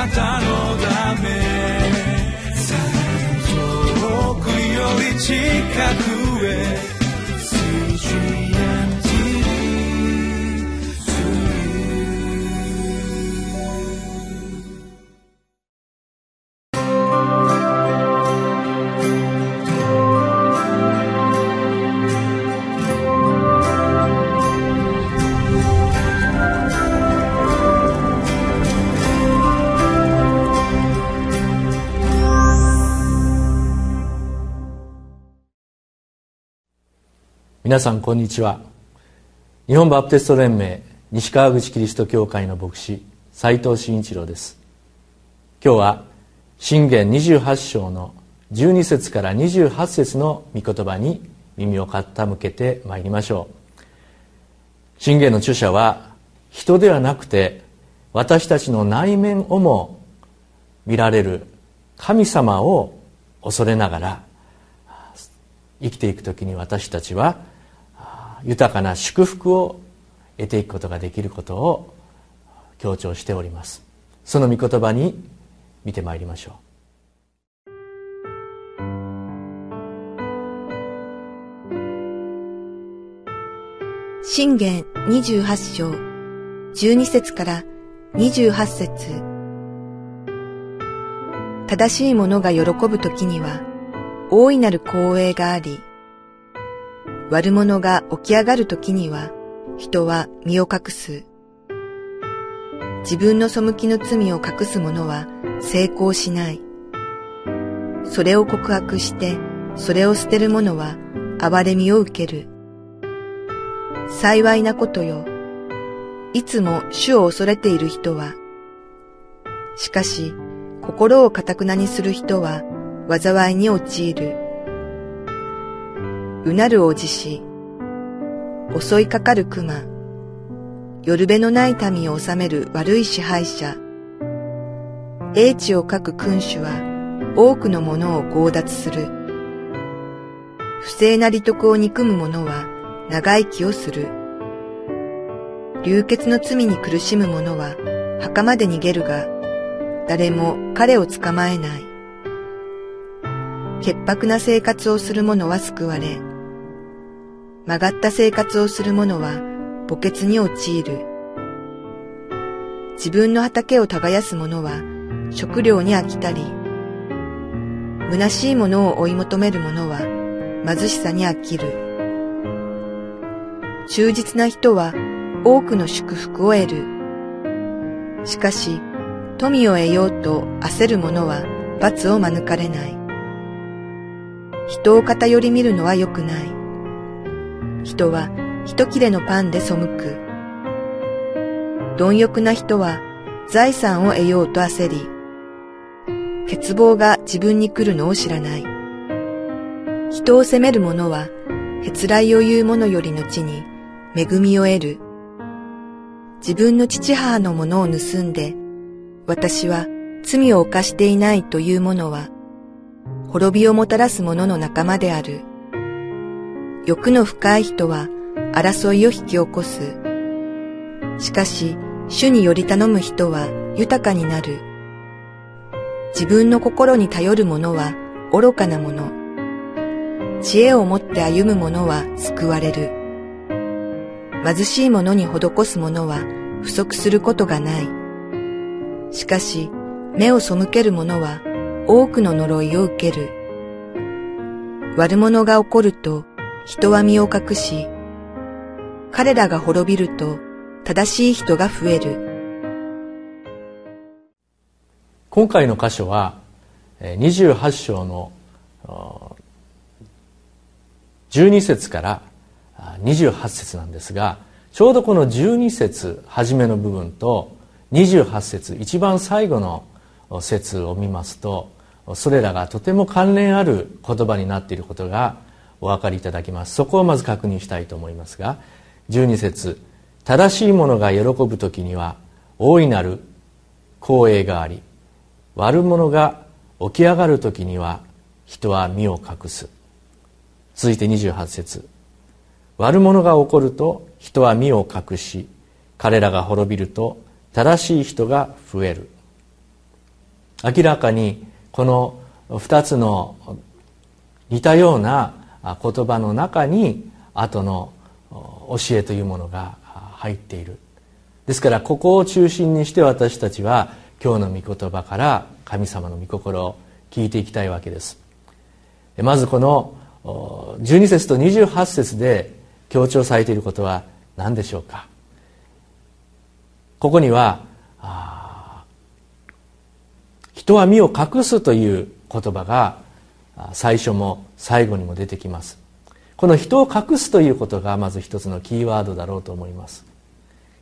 なたのため。遠くより近く。皆さんこんにちは。日本バプテスト連盟西川口キリスト教会の牧師斉藤慎一郎です。今日は信玄28章の12節から28節の御言葉に耳を傾けてまいりましょう。信玄の著者は人ではなくて私たちの内面をも見られる神様を恐れながら生きていく時に私たちは豊かな祝福を得ていくことができることを強調しております。その御言葉に見てまいりましょう。信玄28章12節から28節。正しい者が喜ぶ時には大いなる光栄があり悪者が起き上がるときには、人は身を隠す。自分の背きの罪を隠す者は成功しない。それを告白して、それを捨てる者は憐れみを受ける。幸いなことよ。いつも主を恐れている人は。しかし、心をかたくなにする人は災いに陥る。うなるおじし、襲いかかる熊、夜べのない民を治める悪い支配者、英知を書く君主は多くのものを強奪する。不正な利得を憎む者は長生きをする。流血の罪に苦しむ者は墓まで逃げるが、誰も彼を捕まえない。潔白な生活をする者は救われ、曲がった生活をする者は墓穴に陥る。自分の畑を耕す者は食料に飽きたり、虚しいものを追い求める者は貧しさに飽きる。忠実な人は多くの祝福を得る。しかし、富を得ようと焦る者は罰を免れない。人を偏り見るのは良くない。人は一切れのパンで背く。貪欲な人は財産を得ようと焦り、欠乏が自分に来るのを知らない。人を責める者は、へつらいを言う者より後に恵みを得る。自分の父母のものを盗んで、私は罪を犯していないという者は、滅びをもたらす者の仲間である。欲の深い人は争いを引き起こす。しかし、主により頼む人は豊かになる。自分の心に頼る者は愚かな者。知恵を持って歩む者は救われる。貧しい者に施す者は不足することがない。しかし、目を背ける者は多くの呪いを受ける。悪者が起こると人は身を隠し、彼らが滅びると正しい人が増える。今回の箇所は28章の12節から28節なんですがちょうどこの12節初めの部分と28節一番最後の節を見ますとそれらがとても関連ある言葉になっていることがお分かりいただきます。そこをまず確認したいと思いますが12節正しい者が喜ぶ時には大いなる光栄があり悪者が起き上がる時には人は身を隠す。続いて28節悪者が起こると人は身を隠し彼らが滅びると正しい人が増える。明らかにこの2つの似たような言葉の中に後の教えというものが入っている。ですからここを中心にして私たちは今日の御言葉から神様の御心を聞いていきたいわけです。まずこの12節と28節で強調されていることは何でしょうか？ここには人は身を隠すという言葉が最初も最後にも出てきます。この人を隠すということがまず一つのキーワードだろうと思います。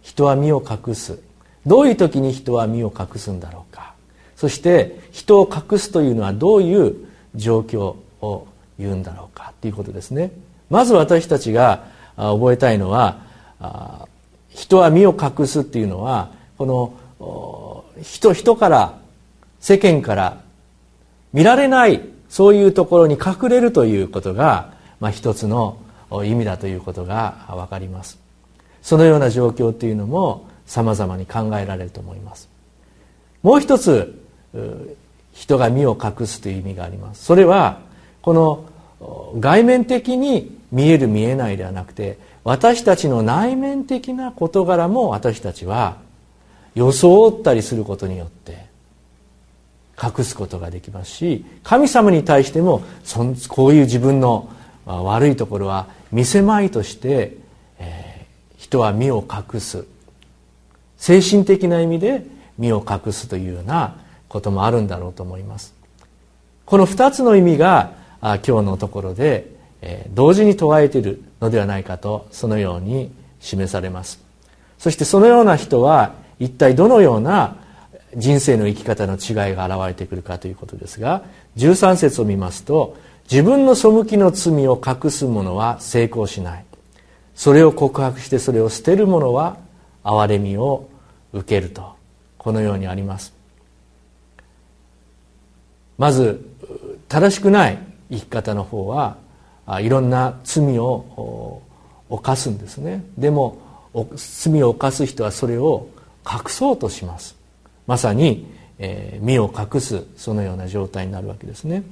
人は身を隠す。どういう時に人は身を隠すんだろうか。そして人を隠すというのはどういう状況を言うんだろうか。ということですね。まず私たちが覚えたいのは人は身を隠すっていうのはこの人人から世間から見られないそういうところに隠れるということが、まあ、一つの意味だということが分かります。そのような状況というのもさまざまに考えられると思います。もう一つ人が身を隠すという意味があります。それはこの外面的に見える見えないではなくて私たちの内面的な事柄も私たちは装ったりすることによって隠すことができますし神様に対してもこういう自分の悪いところは見せまいとして、えー、人は身を隠す。精神的な意味で身を隠すというようなこともあるんだろうと思います。この2つの意味が今日のところで、えー、同時に問われているのではないかとそのように示されます。そしてそのような人は一体どのような人生の生き方の違いが現れてくるかということですが13節を見ますと自分の背きの罪を隠す者は成功しない。それを告白してそれを捨てる者は憐れみを受けると。このようにあります。まず正しくない生き方の方はいろんな罪を犯すんですね。でも罪を犯す人はそれを隠そうとします。まさに、えー、身を隠すそのような状態になるわけですね。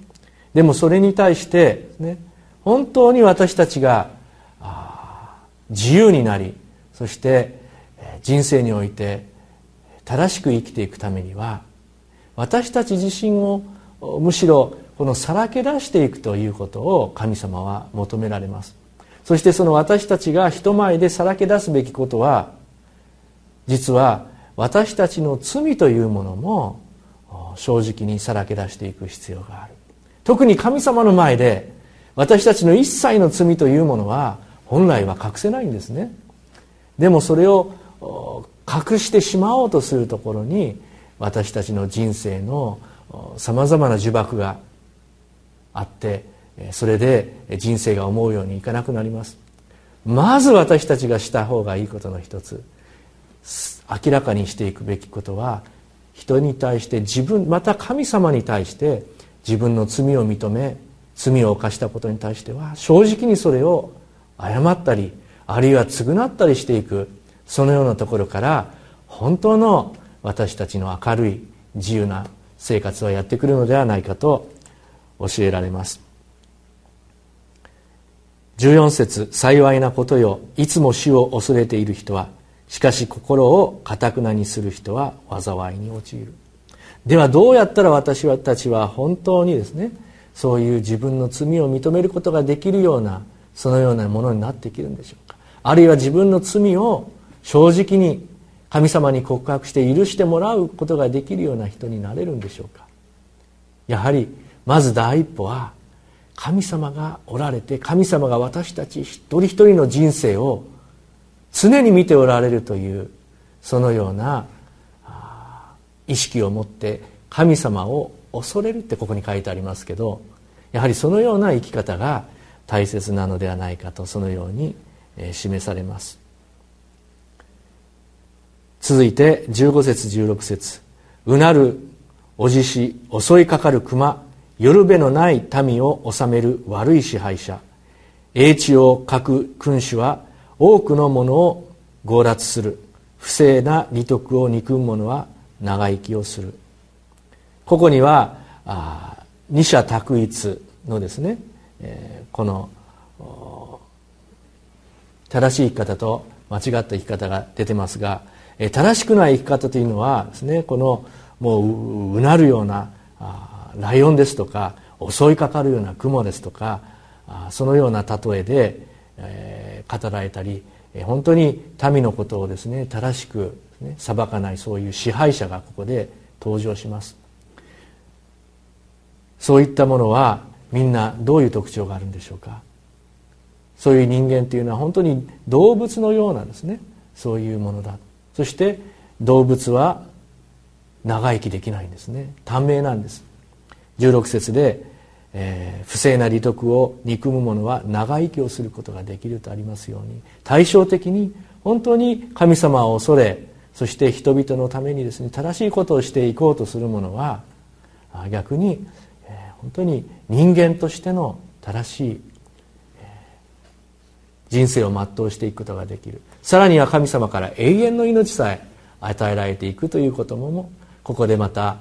でもそれに対してね本当に私たちが自由になりそして人生において正しく生きていくためには私たち自身をむしろこのさらけ出していくということを神様は求められます。そしてその私たちが人前でさらけ出すべきことは実は私たちの罪というものも正直にさらけ出していく必要がある。特に神様の前で私たちの一切の罪というものは本来は隠せないんですね。でもそれを隠してしまおうとするところに私たちの人生のさまざまな呪縛があってそれで人生が思うようにいかなくなります。まず私たちがした方がいいことの一つ。明らかにしていくべきことは人に対して自分また神様に対して自分の罪を認め罪を犯したことに対しては正直にそれを謝ったりあるいは償ったりしていくそのようなところから本当の私たちの明るい自由な生活はやってくるのではないかと教えられます。14節幸いなことよ。いつも死を恐れている人はしかし心をかたくなにする人は災いに陥る。ではどうやったら私たちは本当にですねそういう自分の罪を認めることができるようなそのようなものになっていけるんでしょうか。あるいは自分の罪を正直に神様に告白して許してもらうことができるような人になれるんでしょうか。やはりまず第一歩は神様がおられて神様が私たち一人一人の人生を常に見ておられるというそのような意識を持って神様を恐れるってここに書いてありますけどやはりそのような生き方が大切なのではないかとそのように示されます。続いて15節16節。うなるおじし襲いかかる熊夜べのない民を治める悪い支配者。英知を書く君主は多くのものを強奪する。不正な利得を憎む者は長生きをする。ここには二者択一のですね、えー、この正しい生き方と間違った生き方が出てますが、えー、正しくない生き方というのはですねこのもううなるようなあライオンですとか襲いかかるような雲ですとかあそのような例えで、えー、語られたり本当に民のことをですね正しく、ね、裁かないそういう支配者がここで登場します。そういったものはみんなどういう特徴があるんでしょうか。そういう人間というのは本当に動物のようなですね。そういうものだ。そして動物は長生きできないんですね。短命なんです。16節で、えー、不正な利得を憎む者は長生きをすることができるとありますように対照的に本当に神様を恐れそして人々のためにですね正しいことをしていこうとする者は逆に、えー、本当に人間としての正しい人生を全うしていくことができる。さらには神様から永遠の命さえ与えられていくということもここでまた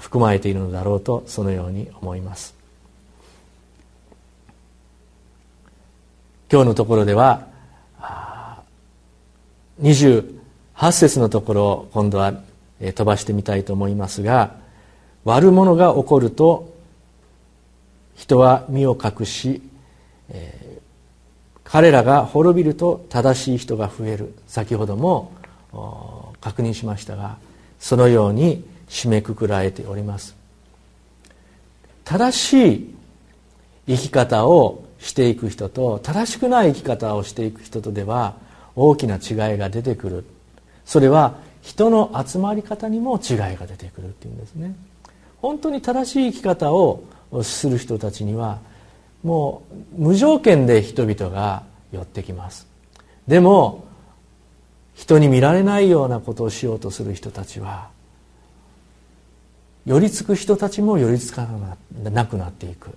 含まれているのだろうとそのように思います。今日のところでは28節のところを今度は飛ばしてみたいと思いますが悪者が起こると人は身を隠し、彼らが滅びると正しい人が増える。先ほども確認しましたがそのように締めくくられております。正しい生き方をしていく人と正しくない生き方をしていく人とでは大きな違いが出てくる。それは人の集まり方にも違いが出てくるっていうんですね。本当に正しい生き方をする人たちにはもう無条件で人々が寄ってきます。でも人に見られないようなことをしようとする人たちは寄りつく人たちも寄りつかなくなっていく。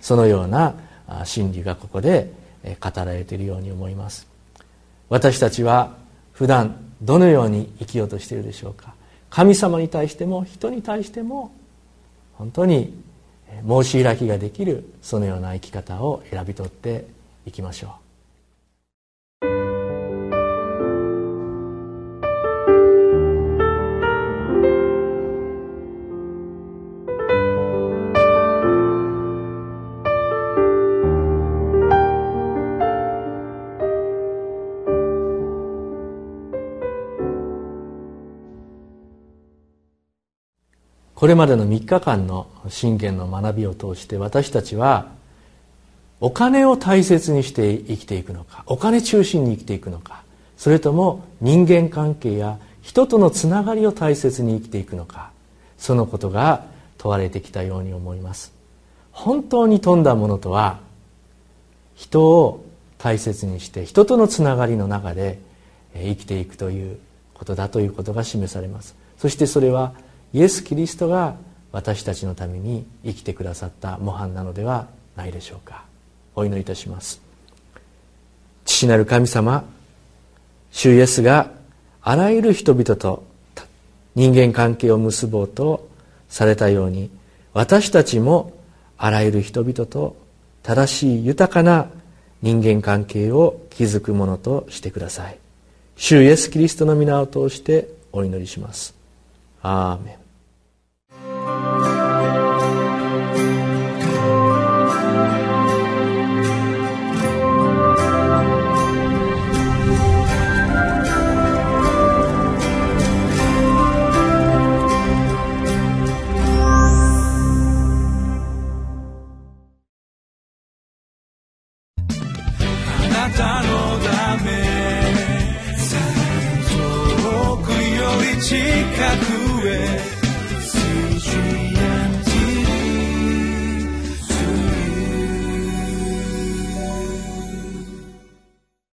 そのような真理がここで語られているように思います。私たちは普段どのように生きようとしているでしょうか。神様に対しても人に対しても本当に申し開きができるそのような生き方を選び取っていきましょう。これまでの3日間の信玄の学びを通して私たちはお金を大切にして生きていくのかお金中心に生きていくのかそれとも人間関係や人とのつながりを大切に生きていくのかそのことが問われてきたように思います。本当に富んだものとは人を大切にして人とのつながりの中で生きていくということだということが示されます。そしてそれはイエス・キリストが私たちのために生きてくださった模範なのではないでしょうか。お祈りいたします。父なる神様主イエスがあらゆる人々と人間関係を結ぼうとされたように私たちもあらゆる人々と正しい豊かな人間関係を築くものとしてください。主イエス・キリストの皆を通してお祈りします。アー